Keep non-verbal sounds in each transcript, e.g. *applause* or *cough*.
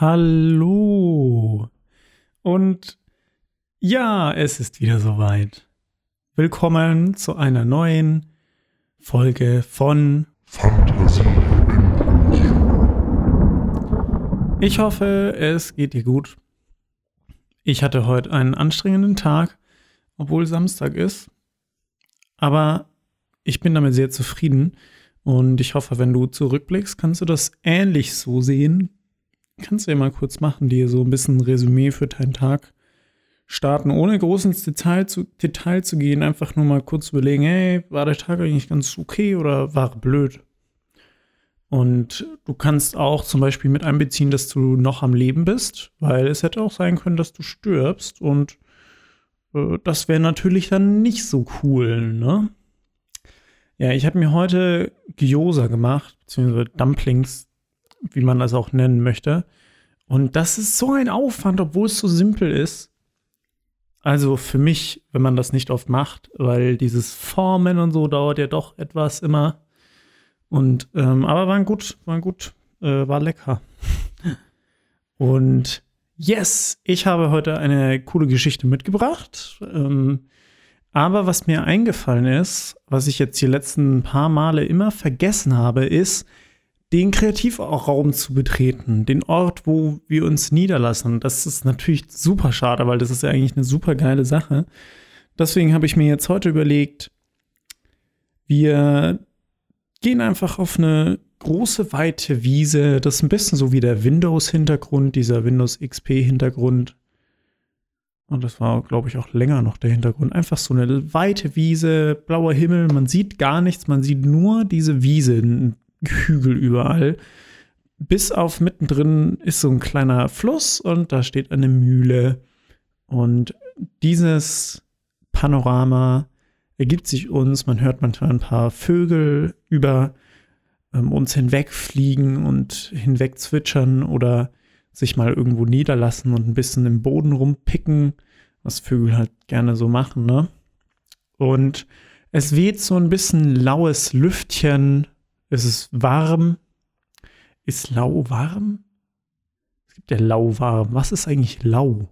Hallo. Und ja, es ist wieder soweit. Willkommen zu einer neuen Folge von Fantasie Ich hoffe, es geht dir gut. Ich hatte heute einen anstrengenden Tag, obwohl Samstag ist. Aber ich bin damit sehr zufrieden. Und ich hoffe, wenn du zurückblickst, kannst du das ähnlich so sehen. Kannst du ja mal kurz machen, dir so ein bisschen ein Resümee für deinen Tag starten, ohne groß ins Detail zu, Detail zu gehen. Einfach nur mal kurz überlegen, hey, war der Tag eigentlich ganz okay oder war blöd? Und du kannst auch zum Beispiel mit einbeziehen, dass du noch am Leben bist, weil es hätte auch sein können, dass du stirbst. Und äh, das wäre natürlich dann nicht so cool, ne? Ja, ich habe mir heute Gyoza gemacht, beziehungsweise Dumplings, wie man das auch nennen möchte. Und das ist so ein Aufwand, obwohl es so simpel ist. Also für mich, wenn man das nicht oft macht, weil dieses Formen und so dauert ja doch etwas immer. Und ähm, aber waren gut, waren gut, äh, war lecker. *laughs* und yes, ich habe heute eine coole Geschichte mitgebracht. Ähm, aber was mir eingefallen ist, was ich jetzt die letzten paar Male immer vergessen habe, ist, den Kreativraum zu betreten, den Ort, wo wir uns niederlassen. Das ist natürlich super schade, weil das ist ja eigentlich eine super geile Sache. Deswegen habe ich mir jetzt heute überlegt, wir gehen einfach auf eine große, weite Wiese. Das ist ein bisschen so wie der Windows-Hintergrund, dieser Windows XP-Hintergrund. Und das war, glaube ich, auch länger noch der Hintergrund. Einfach so eine weite Wiese, blauer Himmel, man sieht gar nichts, man sieht nur diese Wiese, Hügel überall. Bis auf mittendrin ist so ein kleiner Fluss und da steht eine Mühle. Und dieses Panorama ergibt sich uns. Man hört manchmal ein paar Vögel über ähm, uns hinwegfliegen und hinweg zwitschern oder sich mal irgendwo niederlassen und ein bisschen im Boden rumpicken, was Vögel halt gerne so machen, ne? Und es weht so ein bisschen laues Lüftchen. Es ist warm. Ist lau warm? Es gibt ja lauwarm. Was ist eigentlich lau?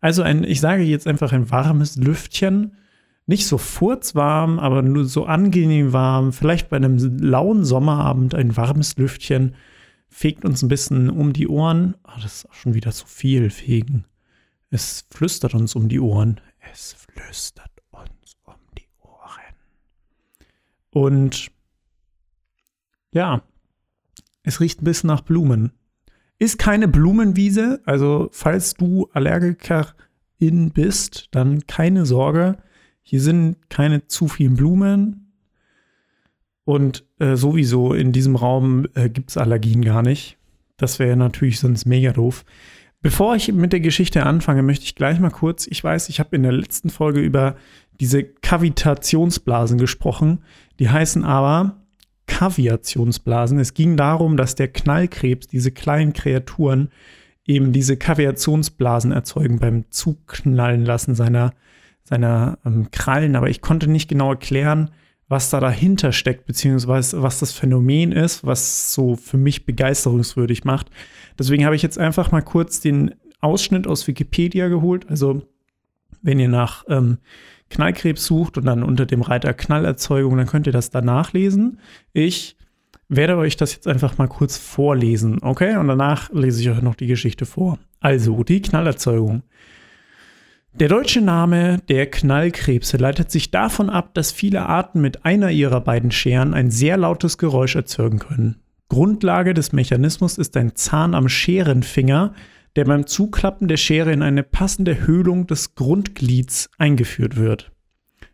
Also ein, ich sage jetzt einfach ein warmes Lüftchen. Nicht so furzwarm, aber nur so angenehm warm. Vielleicht bei einem lauen Sommerabend ein warmes Lüftchen fegt uns ein bisschen um die Ohren. Oh, das ist auch schon wieder zu viel fegen. Es flüstert uns um die Ohren. Es flüstert uns um die Ohren. Und ja, es riecht ein bisschen nach Blumen. Ist keine Blumenwiese, also falls du Allergikerin bist, dann keine Sorge. Hier sind keine zu vielen Blumen. Und äh, sowieso in diesem Raum äh, gibt es Allergien gar nicht. Das wäre natürlich sonst mega doof. Bevor ich mit der Geschichte anfange, möchte ich gleich mal kurz, ich weiß, ich habe in der letzten Folge über diese Kavitationsblasen gesprochen. Die heißen aber Kaviationsblasen. Es ging darum, dass der Knallkrebs, diese kleinen Kreaturen, eben diese Kaviationsblasen erzeugen beim Zuknallen lassen seiner, seiner ähm, Krallen. Aber ich konnte nicht genau erklären, was da dahinter steckt, beziehungsweise was das Phänomen ist, was so für mich begeisterungswürdig macht. Deswegen habe ich jetzt einfach mal kurz den Ausschnitt aus Wikipedia geholt. Also, wenn ihr nach ähm, Knallkrebs sucht und dann unter dem Reiter Knallerzeugung, dann könnt ihr das da nachlesen. Ich werde euch das jetzt einfach mal kurz vorlesen, okay? Und danach lese ich euch noch die Geschichte vor. Also, die Knallerzeugung. Der deutsche Name der Knallkrebse leitet sich davon ab, dass viele Arten mit einer ihrer beiden Scheren ein sehr lautes Geräusch erzeugen können. Grundlage des Mechanismus ist ein Zahn am Scherenfinger, der beim Zuklappen der Schere in eine passende Höhlung des Grundglieds eingeführt wird.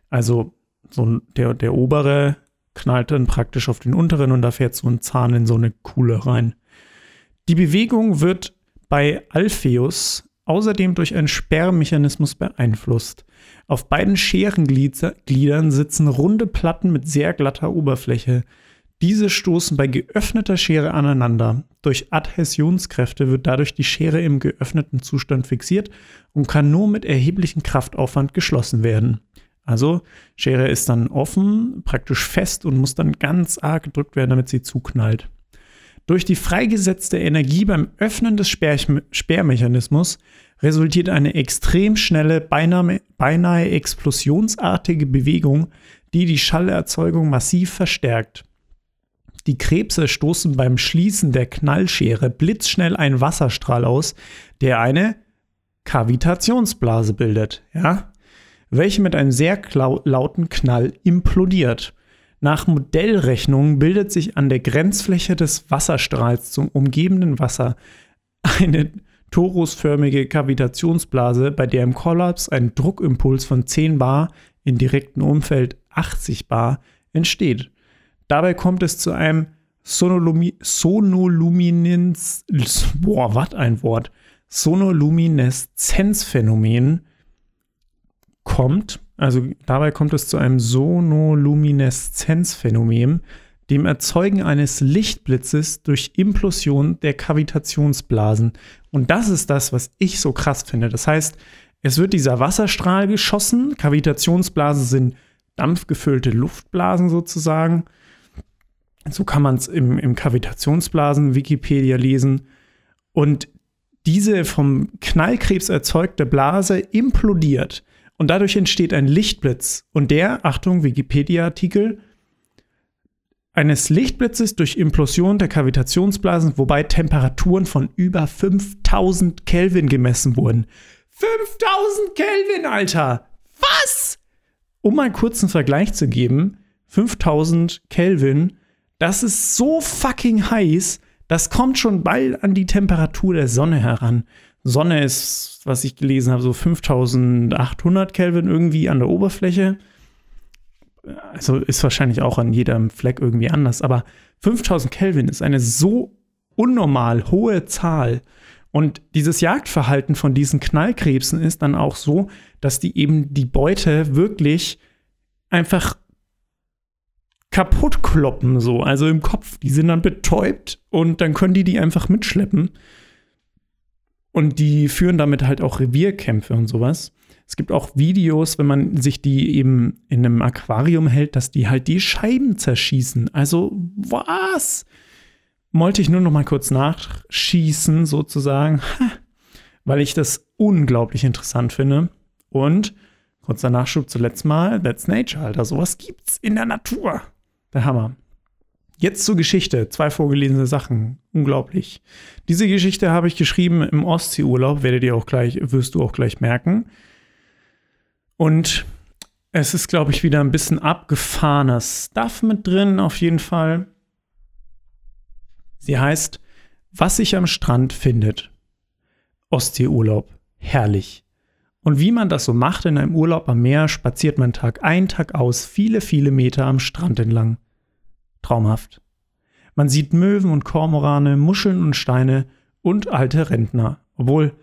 Also so der, der obere knallt dann praktisch auf den unteren und da fährt so ein Zahn in so eine Kuhle rein. Die Bewegung wird bei Alpheus außerdem durch einen Sperrmechanismus beeinflusst. Auf beiden Scherengliedern sitzen runde Platten mit sehr glatter Oberfläche. Diese stoßen bei geöffneter Schere aneinander. Durch Adhäsionskräfte wird dadurch die Schere im geöffneten Zustand fixiert und kann nur mit erheblichem Kraftaufwand geschlossen werden. Also Schere ist dann offen, praktisch fest und muss dann ganz arg gedrückt werden, damit sie zuknallt. Durch die freigesetzte Energie beim Öffnen des Sperr Sperrmechanismus resultiert eine extrem schnelle, beinahe, beinahe explosionsartige Bewegung, die die Schallerzeugung massiv verstärkt. Die Krebse stoßen beim Schließen der Knallschere blitzschnell einen Wasserstrahl aus, der eine Kavitationsblase bildet, ja, welche mit einem sehr lauten Knall implodiert. Nach Modellrechnung bildet sich an der Grenzfläche des Wasserstrahls zum umgebenden Wasser eine torusförmige Kavitationsblase, bei der im Kollaps ein Druckimpuls von 10 bar, in direktem Umfeld 80 bar entsteht. Dabei kommt es zu einem Sonolumi boah, was ein Wort, Sonolumineszenzphänomen kommt, also dabei kommt es zu einem Sonolumineszenzphänomen, dem Erzeugen eines Lichtblitzes durch Implosion der Kavitationsblasen. Und das ist das, was ich so krass finde. Das heißt, es wird dieser Wasserstrahl geschossen, Kavitationsblasen sind dampfgefüllte Luftblasen sozusagen. So kann man es im, im Kavitationsblasen-Wikipedia lesen. Und diese vom Knallkrebs erzeugte Blase implodiert und dadurch entsteht ein Lichtblitz. Und der, Achtung, Wikipedia-Artikel, eines Lichtblitzes durch Implosion der Kavitationsblasen, wobei Temperaturen von über 5000 Kelvin gemessen wurden. 5000 Kelvin, Alter! Was? Um mal einen kurzen Vergleich zu geben, 5000 Kelvin, das ist so fucking heiß, das kommt schon bald an die Temperatur der Sonne heran. Sonne ist, was ich gelesen habe, so 5800 Kelvin irgendwie an der Oberfläche. Also ist wahrscheinlich auch an jedem Fleck irgendwie anders, aber 5000 Kelvin ist eine so unnormal hohe Zahl. Und dieses Jagdverhalten von diesen Knallkrebsen ist dann auch so, dass die eben die Beute wirklich einfach kaputt kloppen, so, also im Kopf. Die sind dann betäubt und dann können die die einfach mitschleppen. Und die führen damit halt auch Revierkämpfe und sowas. Es gibt auch Videos, wenn man sich die eben in einem Aquarium hält, dass die halt die Scheiben zerschießen. Also, was? Wollte ich nur noch mal kurz nachschießen, sozusagen, *laughs* weil ich das unglaublich interessant finde. Und kurzer Nachschub zuletzt mal, that's nature, Alter. Sowas gibt's in der Natur. Der Hammer. Jetzt zur Geschichte. Zwei vorgelesene Sachen. Unglaublich. Diese Geschichte habe ich geschrieben im Ostseeurlaub, werdet ihr auch gleich, wirst du auch gleich merken. Und es ist, glaube ich, wieder ein bisschen abgefahrener Stuff mit drin, auf jeden Fall. Sie heißt, was sich am Strand findet. Ostseeurlaub. Herrlich. Und wie man das so macht in einem Urlaub am Meer, spaziert man Tag ein, Tag aus, viele, viele Meter am Strand entlang. Traumhaft. Man sieht Möwen und Kormorane, Muscheln und Steine und alte Rentner. Obwohl,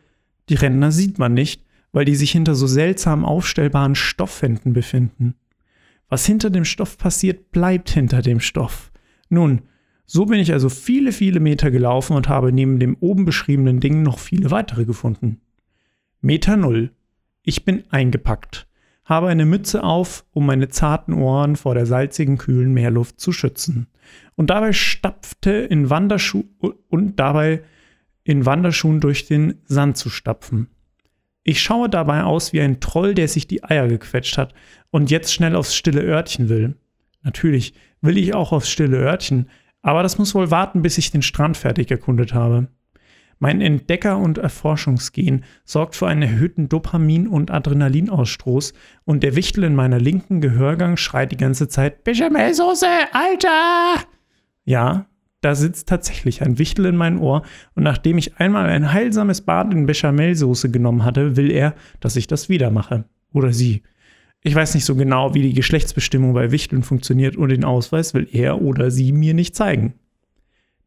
die Rentner sieht man nicht, weil die sich hinter so seltsam aufstellbaren Stoffwänden befinden. Was hinter dem Stoff passiert, bleibt hinter dem Stoff. Nun, so bin ich also viele, viele Meter gelaufen und habe neben dem oben beschriebenen Ding noch viele weitere gefunden. Meter Null. Ich bin eingepackt, habe eine Mütze auf, um meine zarten Ohren vor der salzigen, kühlen Meerluft zu schützen. Und dabei stapfte in Wanderschuh und dabei in Wanderschuhen durch den Sand zu stapfen. Ich schaue dabei aus wie ein Troll, der sich die Eier gequetscht hat und jetzt schnell aufs stille Örtchen will. Natürlich will ich auch aufs stille Örtchen, aber das muss wohl warten, bis ich den Strand fertig erkundet habe. Mein Entdecker- und Erforschungsgen sorgt für einen erhöhten Dopamin- und Adrenalinausstoß und der Wichtel in meiner linken Gehörgang schreit die ganze Zeit Bechamelsoße, Alter! Ja, da sitzt tatsächlich ein Wichtel in mein Ohr und nachdem ich einmal ein heilsames Bad in Bechamelsoße genommen hatte, will er, dass ich das wieder mache. Oder sie. Ich weiß nicht so genau, wie die Geschlechtsbestimmung bei Wichteln funktioniert und den Ausweis will er oder sie mir nicht zeigen.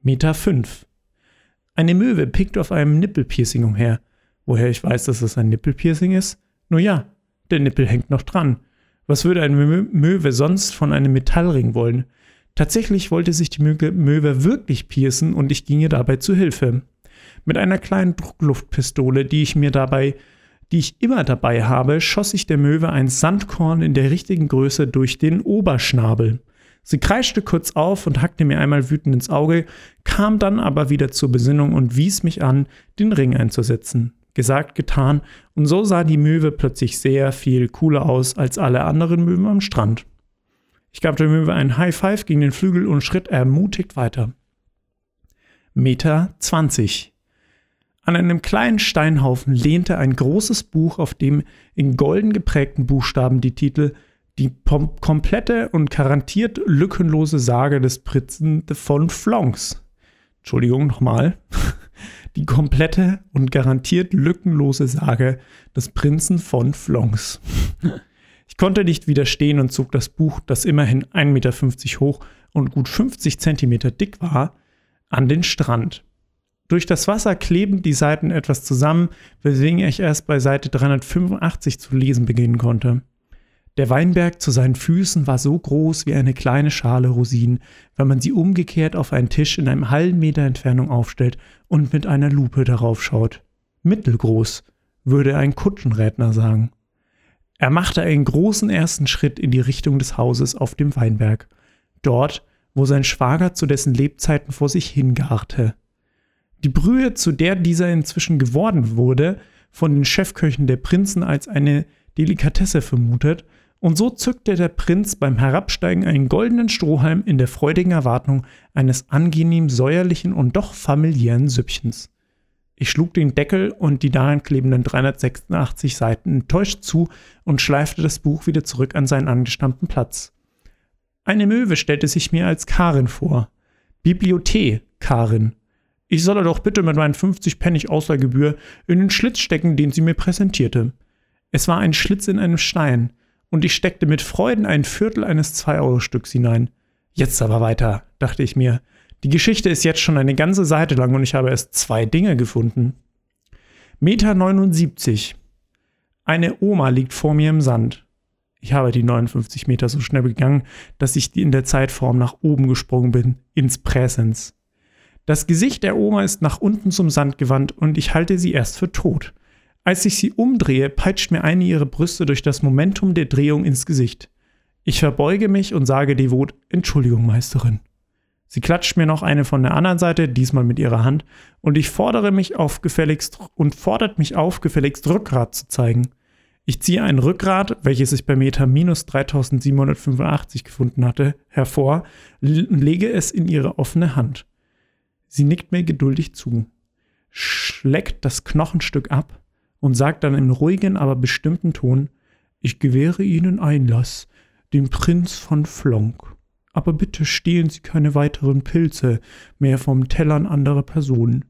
Meter 5. Eine Möwe pickt auf einem Nippelpiercing umher. Woher ich weiß, dass es ein Nippelpiercing ist? Nur ja, der Nippel hängt noch dran. Was würde eine Mö Möwe sonst von einem Metallring wollen? Tatsächlich wollte sich die Möwe wirklich piercen und ich ging ihr dabei zu Hilfe. Mit einer kleinen Druckluftpistole, die ich mir dabei, die ich immer dabei habe, schoss ich der Möwe ein Sandkorn in der richtigen Größe durch den Oberschnabel. Sie kreischte kurz auf und hackte mir einmal wütend ins Auge, kam dann aber wieder zur Besinnung und wies mich an, den Ring einzusetzen. Gesagt, getan, und so sah die Möwe plötzlich sehr viel cooler aus als alle anderen Möwen am Strand. Ich gab der Möwe einen High Five gegen den Flügel und schritt ermutigt weiter. Meter 20. An einem kleinen Steinhaufen lehnte ein großes Buch, auf dem in golden geprägten Buchstaben die Titel *laughs* Die komplette und garantiert lückenlose Sage des Prinzen von Flonks. Entschuldigung nochmal. Die komplette und garantiert lückenlose Sage des Prinzen von Flonks. Ich konnte nicht widerstehen und zog das Buch, das immerhin 1,50 Meter hoch und gut 50 Zentimeter dick war, an den Strand. Durch das Wasser kleben die Seiten etwas zusammen, weswegen ich erst bei Seite 385 zu lesen beginnen konnte. Der Weinberg zu seinen Füßen war so groß wie eine kleine Schale Rosinen, wenn man sie umgekehrt auf einen Tisch in einem halben Meter Entfernung aufstellt und mit einer Lupe darauf schaut. Mittelgroß, würde ein Kutschenrädner sagen. Er machte einen großen ersten Schritt in die Richtung des Hauses auf dem Weinberg, dort, wo sein Schwager zu dessen Lebzeiten vor sich hingarte. Die Brühe, zu der dieser inzwischen geworden wurde, von den Chefköchen der Prinzen als eine Delikatesse vermutet, und so zückte der Prinz beim Herabsteigen einen goldenen Strohhalm in der freudigen Erwartung eines angenehm säuerlichen und doch familiären Süppchens. Ich schlug den Deckel und die daran klebenden 386 Seiten enttäuscht zu und schleifte das Buch wieder zurück an seinen angestammten Platz. Eine Möwe stellte sich mir als Karin vor. Bibliothek, Karin. Ich solle doch bitte mit meinen 50 Pfennig Außergebühr in den Schlitz stecken, den sie mir präsentierte. Es war ein Schlitz in einem Stein, und ich steckte mit Freuden ein Viertel eines 2-Euro-Stücks hinein. Jetzt aber weiter, dachte ich mir. Die Geschichte ist jetzt schon eine ganze Seite lang und ich habe erst zwei Dinge gefunden. Meter 79. Eine Oma liegt vor mir im Sand. Ich habe die 59 Meter so schnell gegangen, dass ich in der Zeitform nach oben gesprungen bin, ins Präsens. Das Gesicht der Oma ist nach unten zum Sand gewandt und ich halte sie erst für tot. Als ich sie umdrehe, peitscht mir eine ihrer Brüste durch das Momentum der Drehung ins Gesicht. Ich verbeuge mich und sage devot Entschuldigung, Meisterin. Sie klatscht mir noch eine von der anderen Seite, diesmal mit ihrer Hand, und ich fordere mich auf gefälligst und fordert mich auf, gefälligst Rückgrat zu zeigen. Ich ziehe ein Rückgrat, welches ich bei Meter minus 3785 gefunden hatte, hervor und lege es in ihre offene Hand. Sie nickt mir geduldig zu, schleckt das Knochenstück ab und sagt dann in ruhigen, aber bestimmten Ton, ich gewähre Ihnen Einlass, den Prinz von Flonk. Aber bitte stehlen Sie keine weiteren Pilze mehr vom Tellern anderer Personen.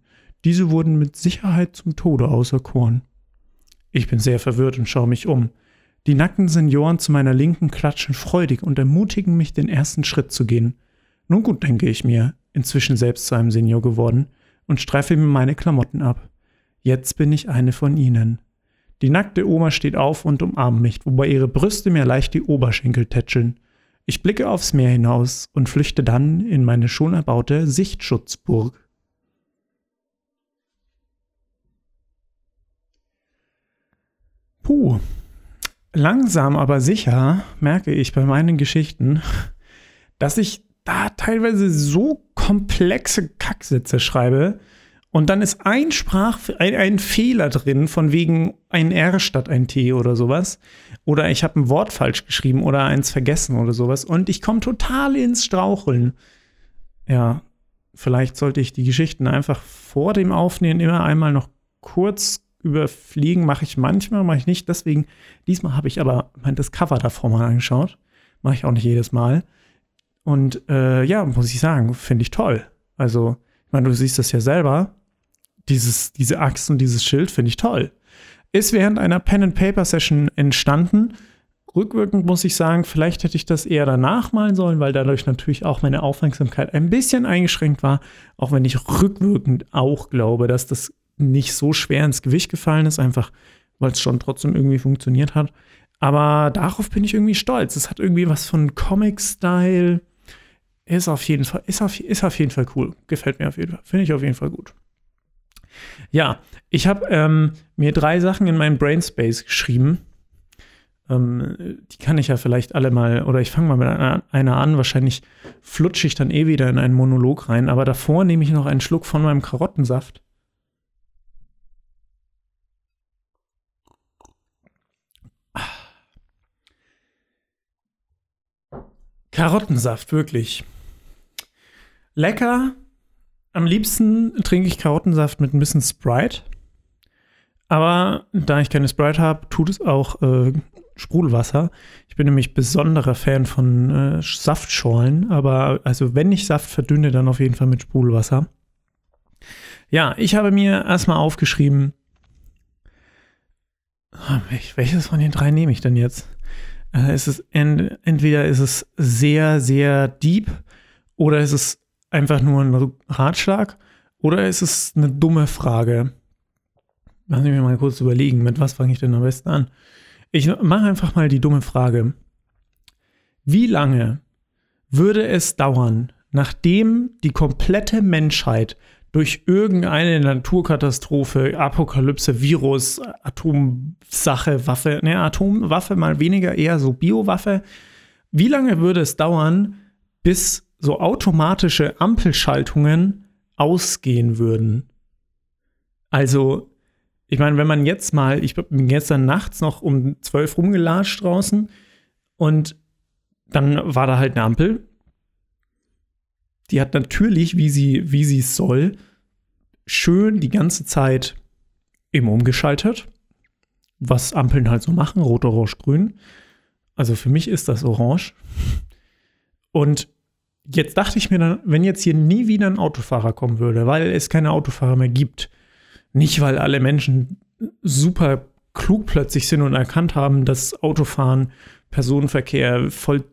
Diese wurden mit Sicherheit zum Tode auserkoren. Ich bin sehr verwirrt und schaue mich um. Die nackten Senioren zu meiner Linken klatschen freudig und ermutigen mich, den ersten Schritt zu gehen. Nun gut, denke ich mir, inzwischen selbst zu einem Senior geworden, und streife mir meine Klamotten ab. Jetzt bin ich eine von ihnen. Die nackte Oma steht auf und umarmt mich, wobei ihre Brüste mir leicht die Oberschenkel tätscheln. Ich blicke aufs Meer hinaus und flüchte dann in meine schon erbaute Sichtschutzburg. Puh. Langsam aber sicher merke ich bei meinen Geschichten, dass ich da teilweise so komplexe Kacksätze schreibe und dann ist ein Sprach, ein, ein Fehler drin, von wegen ein R statt ein T oder sowas. Oder ich habe ein Wort falsch geschrieben oder eins vergessen oder sowas. Und ich komme total ins Straucheln. Ja, vielleicht sollte ich die Geschichten einfach vor dem Aufnehmen immer einmal noch kurz überfliegen. Mache ich manchmal, mache ich nicht. Deswegen, diesmal habe ich aber das Cover davor mal angeschaut. Mache ich auch nicht jedes Mal. Und äh, ja, muss ich sagen, finde ich toll. Also, ich meine, du siehst das ja selber. Dieses, diese Axt und dieses Schild finde ich toll. Ist während einer Pen-and-Paper-Session entstanden. Rückwirkend muss ich sagen, vielleicht hätte ich das eher danach malen sollen, weil dadurch natürlich auch meine Aufmerksamkeit ein bisschen eingeschränkt war. Auch wenn ich rückwirkend auch glaube, dass das nicht so schwer ins Gewicht gefallen ist, einfach weil es schon trotzdem irgendwie funktioniert hat. Aber darauf bin ich irgendwie stolz. Es hat irgendwie was von Comic-Style. Ist auf jeden Fall, ist auf, ist auf jeden Fall cool. Gefällt mir auf jeden Fall. Finde ich auf jeden Fall gut. Ja, ich habe ähm, mir drei Sachen in meinen Brainspace geschrieben. Ähm, die kann ich ja vielleicht alle mal, oder ich fange mal mit einer, einer an. Wahrscheinlich flutsche ich dann eh wieder in einen Monolog rein. Aber davor nehme ich noch einen Schluck von meinem Karottensaft. Karottensaft, wirklich. Lecker. Am liebsten trinke ich Karottensaft mit ein bisschen Sprite. Aber da ich keine Sprite habe, tut es auch äh, Sprudelwasser. Ich bin nämlich besonderer Fan von äh, Saftschorlen, aber also wenn ich Saft verdünne, dann auf jeden Fall mit Sprudelwasser. Ja, ich habe mir erstmal aufgeschrieben, ah, welches von den drei nehme ich denn jetzt? Äh, ist es ent entweder ist es sehr, sehr deep oder ist es einfach nur ein Ratschlag oder ist es eine dumme Frage? Lass mich mal kurz überlegen, mit was fange ich denn am besten an? Ich mache einfach mal die dumme Frage. Wie lange würde es dauern, nachdem die komplette Menschheit durch irgendeine Naturkatastrophe, Apokalypse, Virus, Atomsache, Waffe, ne, Atomwaffe mal weniger, eher so Biowaffe, wie lange würde es dauern, bis so automatische Ampelschaltungen ausgehen würden? Also ich meine, wenn man jetzt mal, ich bin gestern nachts noch um zwölf rumgelatscht draußen und dann war da halt eine Ampel. Die hat natürlich, wie sie, wie es soll, schön die ganze Zeit immer umgeschaltet. Was Ampeln halt so machen, rot, orange, grün. Also für mich ist das orange. Und jetzt dachte ich mir dann, wenn jetzt hier nie wieder ein Autofahrer kommen würde, weil es keine Autofahrer mehr gibt, nicht, weil alle Menschen super klug plötzlich sind und erkannt haben, dass Autofahren, Personenverkehr voll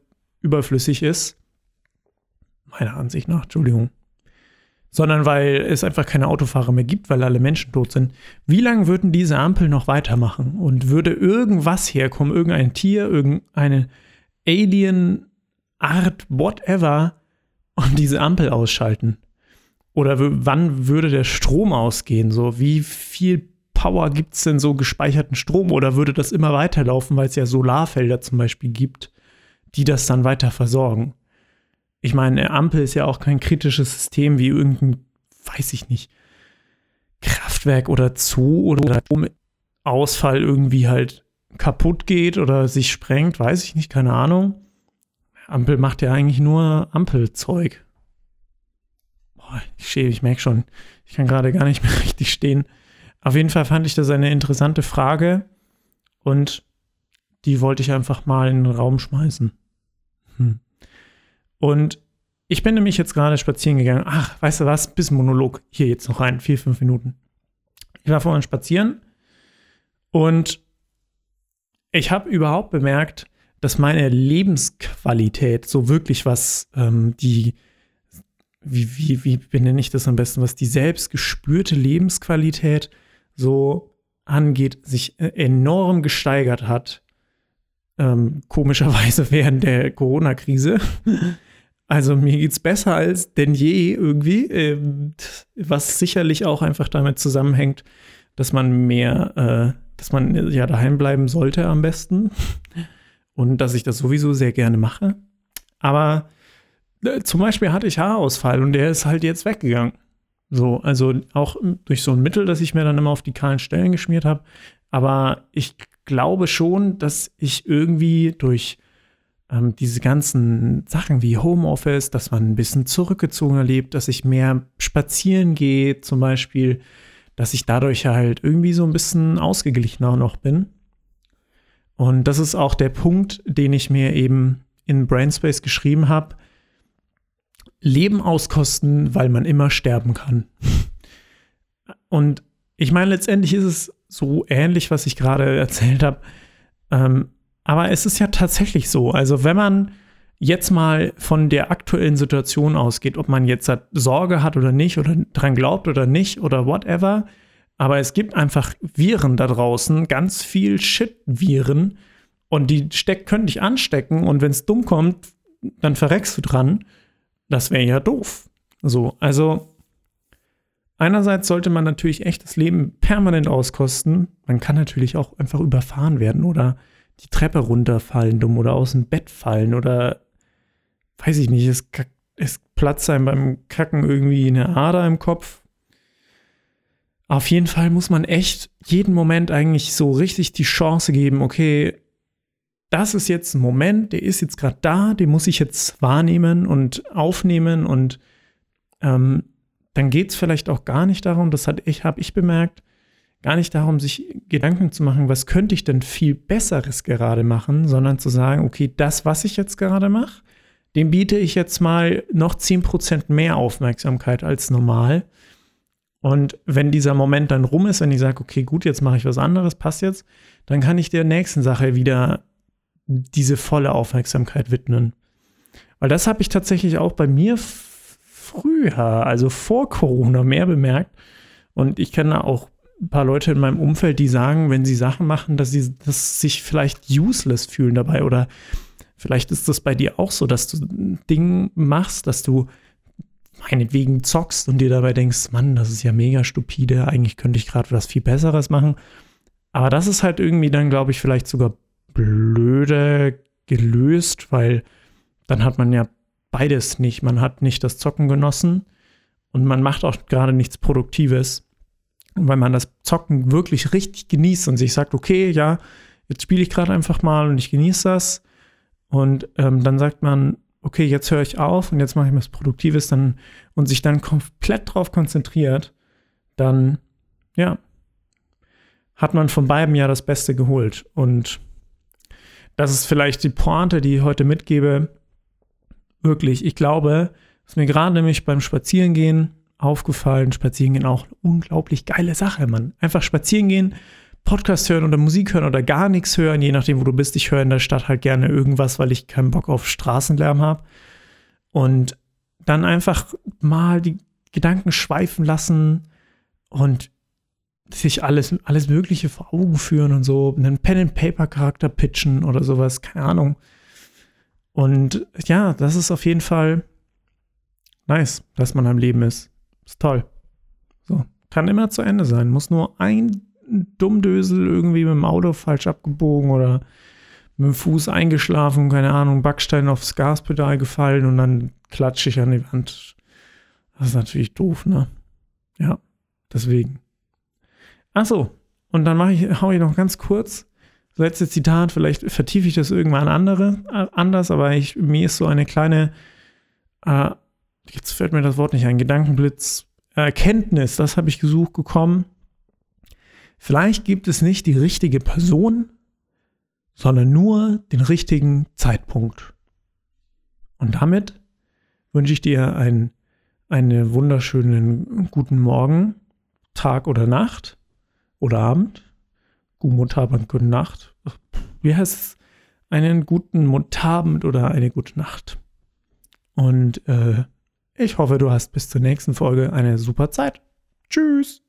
überflüssig ist. Meiner Ansicht nach, Entschuldigung. Sondern weil es einfach keine Autofahrer mehr gibt, weil alle Menschen tot sind. Wie lange würden diese Ampel noch weitermachen? Und würde irgendwas herkommen, irgendein Tier, irgendeine Alien-Art, whatever, und diese Ampel ausschalten? Oder wann würde der Strom ausgehen? So, wie viel Power gibt es denn so gespeicherten Strom? Oder würde das immer weiterlaufen, weil es ja Solarfelder zum Beispiel gibt, die das dann weiter versorgen? Ich meine, eine Ampel ist ja auch kein kritisches System wie irgendein, weiß ich nicht, Kraftwerk oder Zoo oder Ausfall irgendwie halt kaputt geht oder sich sprengt, weiß ich nicht, keine Ahnung. Ampel macht ja eigentlich nur Ampelzeug. Boah, ich stehe, ich merke schon, ich kann gerade gar nicht mehr *laughs* richtig stehen. Auf jeden Fall fand ich das eine interessante Frage und die wollte ich einfach mal in den Raum schmeißen. Hm. Und ich bin nämlich jetzt gerade spazieren gegangen. Ach, weißt du was? Bis Monolog. Hier jetzt noch rein. Vier, fünf Minuten. Ich war vorhin spazieren und ich habe überhaupt bemerkt, dass meine Lebensqualität so wirklich was ähm, die wie, wie, wie benenne ich das am besten, was die selbst gespürte Lebensqualität so angeht, sich äh, enorm gesteigert hat. Ähm, komischerweise *laughs* während der Corona-Krise. Also mir geht es besser als denn je irgendwie, ähm, was sicherlich auch einfach damit zusammenhängt, dass man mehr, äh, dass man ja daheim bleiben sollte am besten und dass ich das sowieso sehr gerne mache. Aber äh, zum Beispiel hatte ich Haarausfall und der ist halt jetzt weggegangen. So, also auch durch so ein Mittel, das ich mir dann immer auf die kahlen Stellen geschmiert habe. Aber ich glaube schon, dass ich irgendwie durch ähm, diese ganzen Sachen wie Homeoffice, dass man ein bisschen zurückgezogener lebt, dass ich mehr spazieren gehe, zum Beispiel, dass ich dadurch halt irgendwie so ein bisschen ausgeglichener noch bin. Und das ist auch der Punkt, den ich mir eben in Brainspace geschrieben habe Leben auskosten, weil man immer sterben kann. Und ich meine, letztendlich ist es so ähnlich, was ich gerade erzählt habe. Ähm, aber es ist ja tatsächlich so. Also, wenn man jetzt mal von der aktuellen Situation ausgeht, ob man jetzt Sorge hat oder nicht, oder dran glaubt oder nicht, oder whatever. Aber es gibt einfach Viren da draußen, ganz viel Shit-Viren. Und die steck, können dich anstecken. Und wenn es dumm kommt, dann verreckst du dran. Das wäre ja doof. So, also einerseits sollte man natürlich echt das Leben permanent auskosten. Man kann natürlich auch einfach überfahren werden oder die Treppe runterfallen dumm oder aus dem Bett fallen oder weiß ich nicht, es, es platzt einem beim Kacken irgendwie eine Ader im Kopf. Auf jeden Fall muss man echt jeden Moment eigentlich so richtig die Chance geben, okay, das ist jetzt ein Moment, der ist jetzt gerade da, den muss ich jetzt wahrnehmen und aufnehmen und ähm, dann geht es vielleicht auch gar nicht darum, das habe ich, hab ich bemerkt, gar nicht darum, sich Gedanken zu machen, was könnte ich denn viel Besseres gerade machen, sondern zu sagen, okay, das, was ich jetzt gerade mache, dem biete ich jetzt mal noch 10% mehr Aufmerksamkeit als normal. Und wenn dieser Moment dann rum ist, wenn ich sage, okay, gut, jetzt mache ich was anderes, passt jetzt, dann kann ich der nächsten Sache wieder diese volle Aufmerksamkeit widmen. Weil das habe ich tatsächlich auch bei mir früher, also vor Corona, mehr bemerkt. Und ich kenne auch ein paar Leute in meinem Umfeld, die sagen, wenn sie Sachen machen, dass sie dass sich vielleicht useless fühlen dabei. Oder vielleicht ist das bei dir auch so, dass du ein Ding machst, dass du meinetwegen zockst und dir dabei denkst, Mann, das ist ja mega stupide, eigentlich könnte ich gerade was viel Besseres machen. Aber das ist halt irgendwie dann, glaube ich, vielleicht sogar blöde gelöst, weil dann hat man ja beides nicht. Man hat nicht das Zocken genossen und man macht auch gerade nichts Produktives. Und weil man das Zocken wirklich richtig genießt und sich sagt, okay, ja, jetzt spiele ich gerade einfach mal und ich genieße das. Und ähm, dann sagt man, okay, jetzt höre ich auf und jetzt mache ich was Produktives dann und sich dann komplett drauf konzentriert, dann, ja, hat man von beiden ja das Beste geholt. Und das ist vielleicht die Pointe, die ich heute mitgebe. Wirklich, ich glaube, ist mir gerade nämlich beim Spazierengehen aufgefallen, Spazierengehen auch eine unglaublich geile Sache, Mann. Einfach spazieren gehen, Podcast hören oder Musik hören oder gar nichts hören, je nachdem, wo du bist. Ich höre in der Stadt halt gerne irgendwas, weil ich keinen Bock auf Straßenlärm habe. Und dann einfach mal die Gedanken schweifen lassen und sich alles, alles Mögliche vor Augen führen und so, einen Pen-and-Paper-Charakter pitchen oder sowas, keine Ahnung. Und ja, das ist auf jeden Fall nice, dass man am Leben ist. Ist toll. So, kann immer zu Ende sein. Muss nur ein Dummdösel irgendwie mit dem Auto falsch abgebogen oder mit dem Fuß eingeschlafen, keine Ahnung, Backstein aufs Gaspedal gefallen und dann klatsche ich an die Wand. Das ist natürlich doof, ne? Ja, deswegen. Ach so, und dann mache ich, hau ich noch ganz kurz das letzte Zitat, vielleicht vertiefe ich das irgendwann andere, äh, anders, aber ich, mir ist so eine kleine, äh, jetzt fällt mir das Wort nicht ein, Gedankenblitz, Erkenntnis, das habe ich gesucht gekommen. Vielleicht gibt es nicht die richtige Person, sondern nur den richtigen Zeitpunkt. Und damit wünsche ich dir einen, einen wunderschönen guten Morgen, Tag oder Nacht oder Abend. Guten Montagabend, gute Nacht. Wie heißt es? Einen guten Montabend oder eine gute Nacht. Und äh, ich hoffe, du hast bis zur nächsten Folge eine super Zeit. Tschüss.